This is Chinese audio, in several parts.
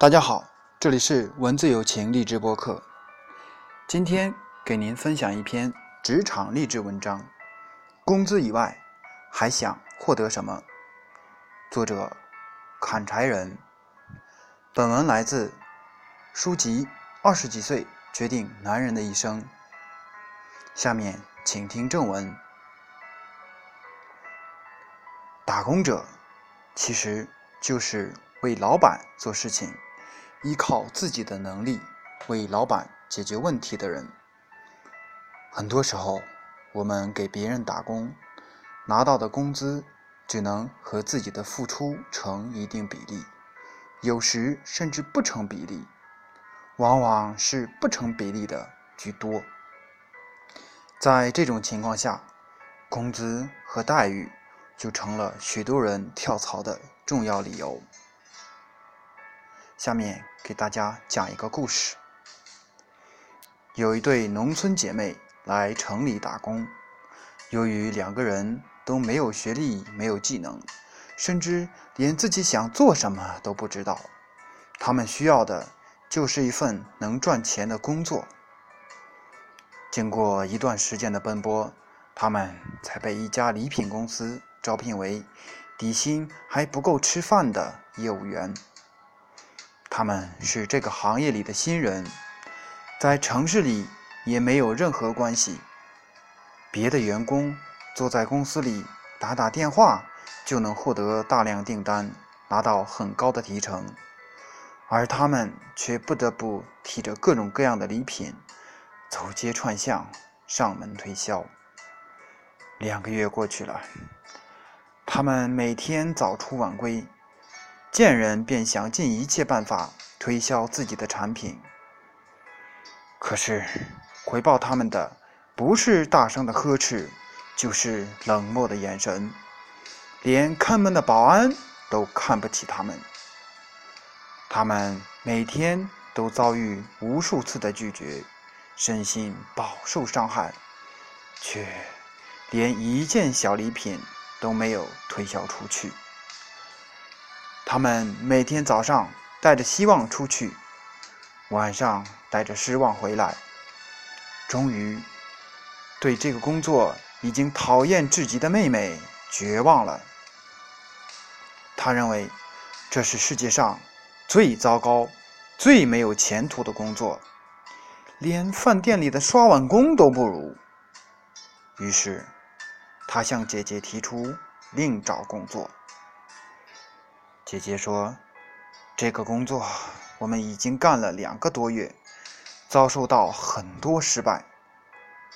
大家好，这里是文字有情励志播客。今天给您分享一篇职场励志文章：工资以外还想获得什么？作者：砍柴人。本文来自书籍《二十几岁决定男人的一生》。下面请听正文。打工者其实就是为老板做事情，依靠自己的能力为老板解决问题的人。很多时候，我们给别人打工，拿到的工资只能和自己的付出成一定比例，有时甚至不成比例，往往是不成比例的居多。在这种情况下，工资和待遇。就成了许多人跳槽的重要理由。下面给大家讲一个故事：有一对农村姐妹来城里打工，由于两个人都没有学历、没有技能，甚至连自己想做什么都不知道，他们需要的就是一份能赚钱的工作。经过一段时间的奔波，他们才被一家礼品公司。招聘为底薪还不够吃饭的业务员。他们是这个行业里的新人，在城市里也没有任何关系。别的员工坐在公司里打打电话就能获得大量订单，拿到很高的提成，而他们却不得不提着各种各样的礼品，走街串巷上门推销。两个月过去了。他们每天早出晚归，见人便想尽一切办法推销自己的产品。可是，回报他们的不是大声的呵斥，就是冷漠的眼神，连看门的保安都看不起他们。他们每天都遭遇无数次的拒绝，身心饱受伤害，却连一件小礼品。都没有推销出去。他们每天早上带着希望出去，晚上带着失望回来。终于，对这个工作已经讨厌至极的妹妹绝望了。他认为这是世界上最糟糕、最没有前途的工作，连饭店里的刷碗工都不如。于是。他向姐姐提出另找工作。姐姐说：“这个工作我们已经干了两个多月，遭受到很多失败，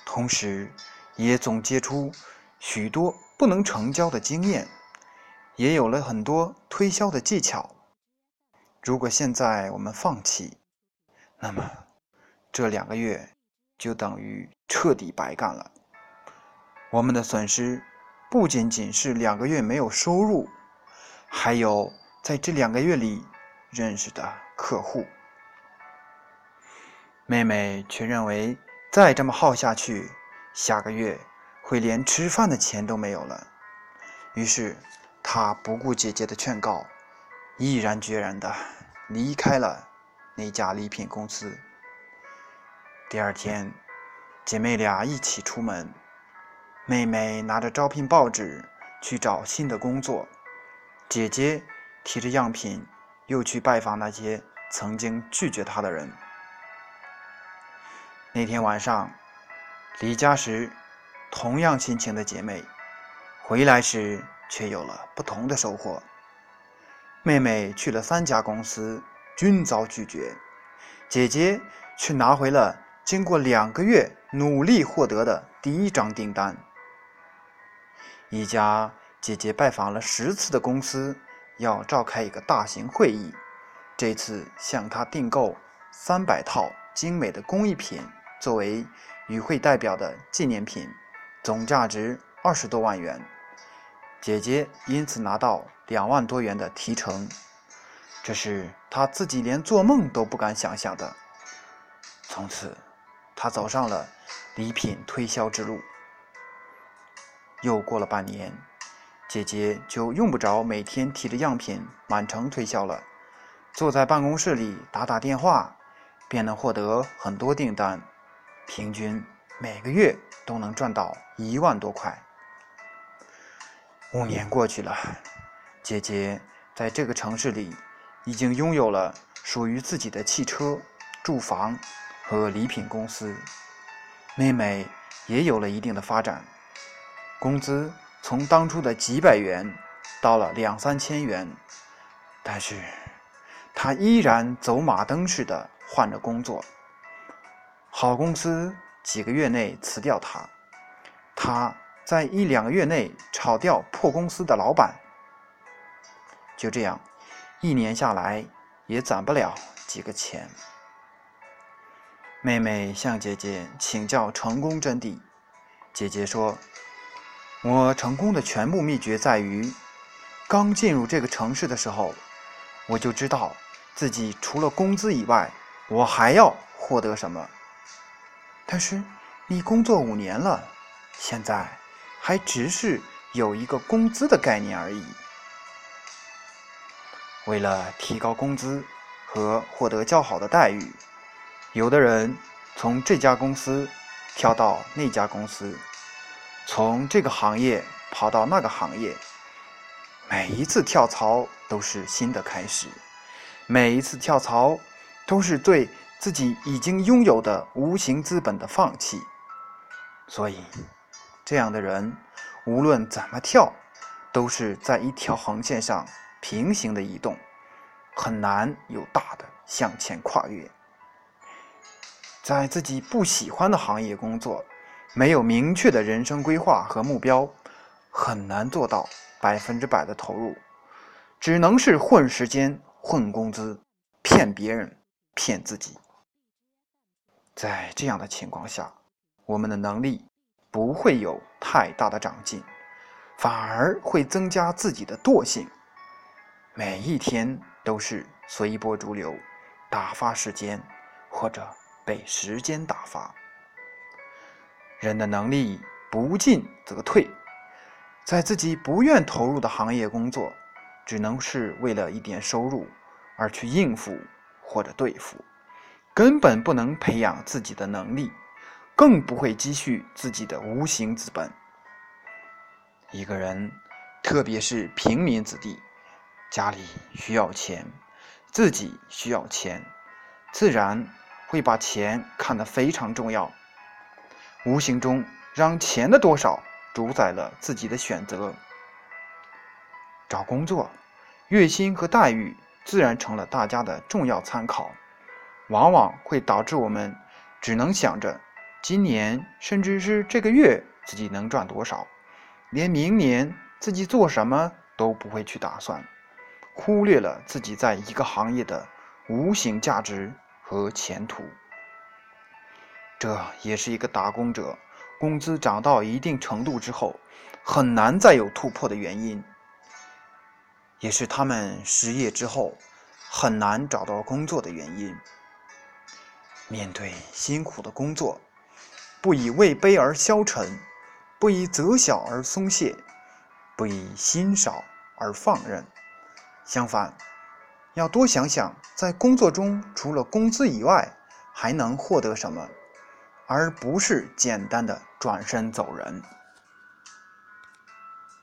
同时也总结出许多不能成交的经验，也有了很多推销的技巧。如果现在我们放弃，那么这两个月就等于彻底白干了。”我们的损失不仅仅是两个月没有收入，还有在这两个月里认识的客户。妹妹却认为再这么耗下去，下个月会连吃饭的钱都没有了。于是，她不顾姐姐的劝告，毅然决然地离开了那家礼品公司。第二天，姐妹俩一起出门。妹妹拿着招聘报纸去找新的工作，姐姐提着样品又去拜访那些曾经拒绝他的人。那天晚上，离家时同样心情的姐妹，回来时却有了不同的收获。妹妹去了三家公司，均遭拒绝，姐姐却拿回了经过两个月努力获得的第一张订单。一家姐姐拜访了十次的公司，要召开一个大型会议，这次向他订购三百套精美的工艺品作为与会代表的纪念品，总价值二十多万元。姐姐因此拿到两万多元的提成，这是她自己连做梦都不敢想象的。从此，她走上了礼品推销之路。又过了半年，姐姐就用不着每天提着样品满城推销了，坐在办公室里打打电话，便能获得很多订单，平均每个月都能赚到一万多块。五年过去了，姐姐在这个城市里已经拥有了属于自己的汽车、住房和礼品公司。妹妹也有了一定的发展，工资从当初的几百元到了两三千元，但是他依然走马灯似的换着工作。好公司几个月内辞掉他，他。在一两个月内炒掉破公司的老板，就这样，一年下来也攒不了几个钱。妹妹向姐姐请教成功真谛，姐姐说：“我成功的全部秘诀在于，刚进入这个城市的时候，我就知道自己除了工资以外，我还要获得什么。但是你工作五年了，现在。”还只是有一个工资的概念而已。为了提高工资和获得较好的待遇，有的人从这家公司跳到那家公司，从这个行业跑到那个行业。每一次跳槽都是新的开始，每一次跳槽都是对自己已经拥有的无形资本的放弃。所以。这样的人，无论怎么跳，都是在一条横线上平行的移动，很难有大的向前跨越。在自己不喜欢的行业工作，没有明确的人生规划和目标，很难做到百分之百的投入，只能是混时间、混工资，骗别人、骗自己。在这样的情况下，我们的能力。不会有太大的长进，反而会增加自己的惰性。每一天都是随波逐流，打发时间，或者被时间打发。人的能力不进则退，在自己不愿投入的行业工作，只能是为了一点收入而去应付或者对付，根本不能培养自己的能力。更不会积蓄自己的无形资本。一个人，特别是平民子弟，家里需要钱，自己需要钱，自然会把钱看得非常重要，无形中让钱的多少主宰了自己的选择。找工作，月薪和待遇自然成了大家的重要参考，往往会导致我们只能想着。今年甚至是这个月自己能赚多少，连明年自己做什么都不会去打算，忽略了自己在一个行业的无形价值和前途。这也是一个打工者工资涨到一定程度之后很难再有突破的原因，也是他们失业之后很难找到工作的原因。面对辛苦的工作。不以位卑而消沉，不以责小而松懈，不以心少而放任。相反，要多想想，在工作中除了工资以外，还能获得什么，而不是简单的转身走人。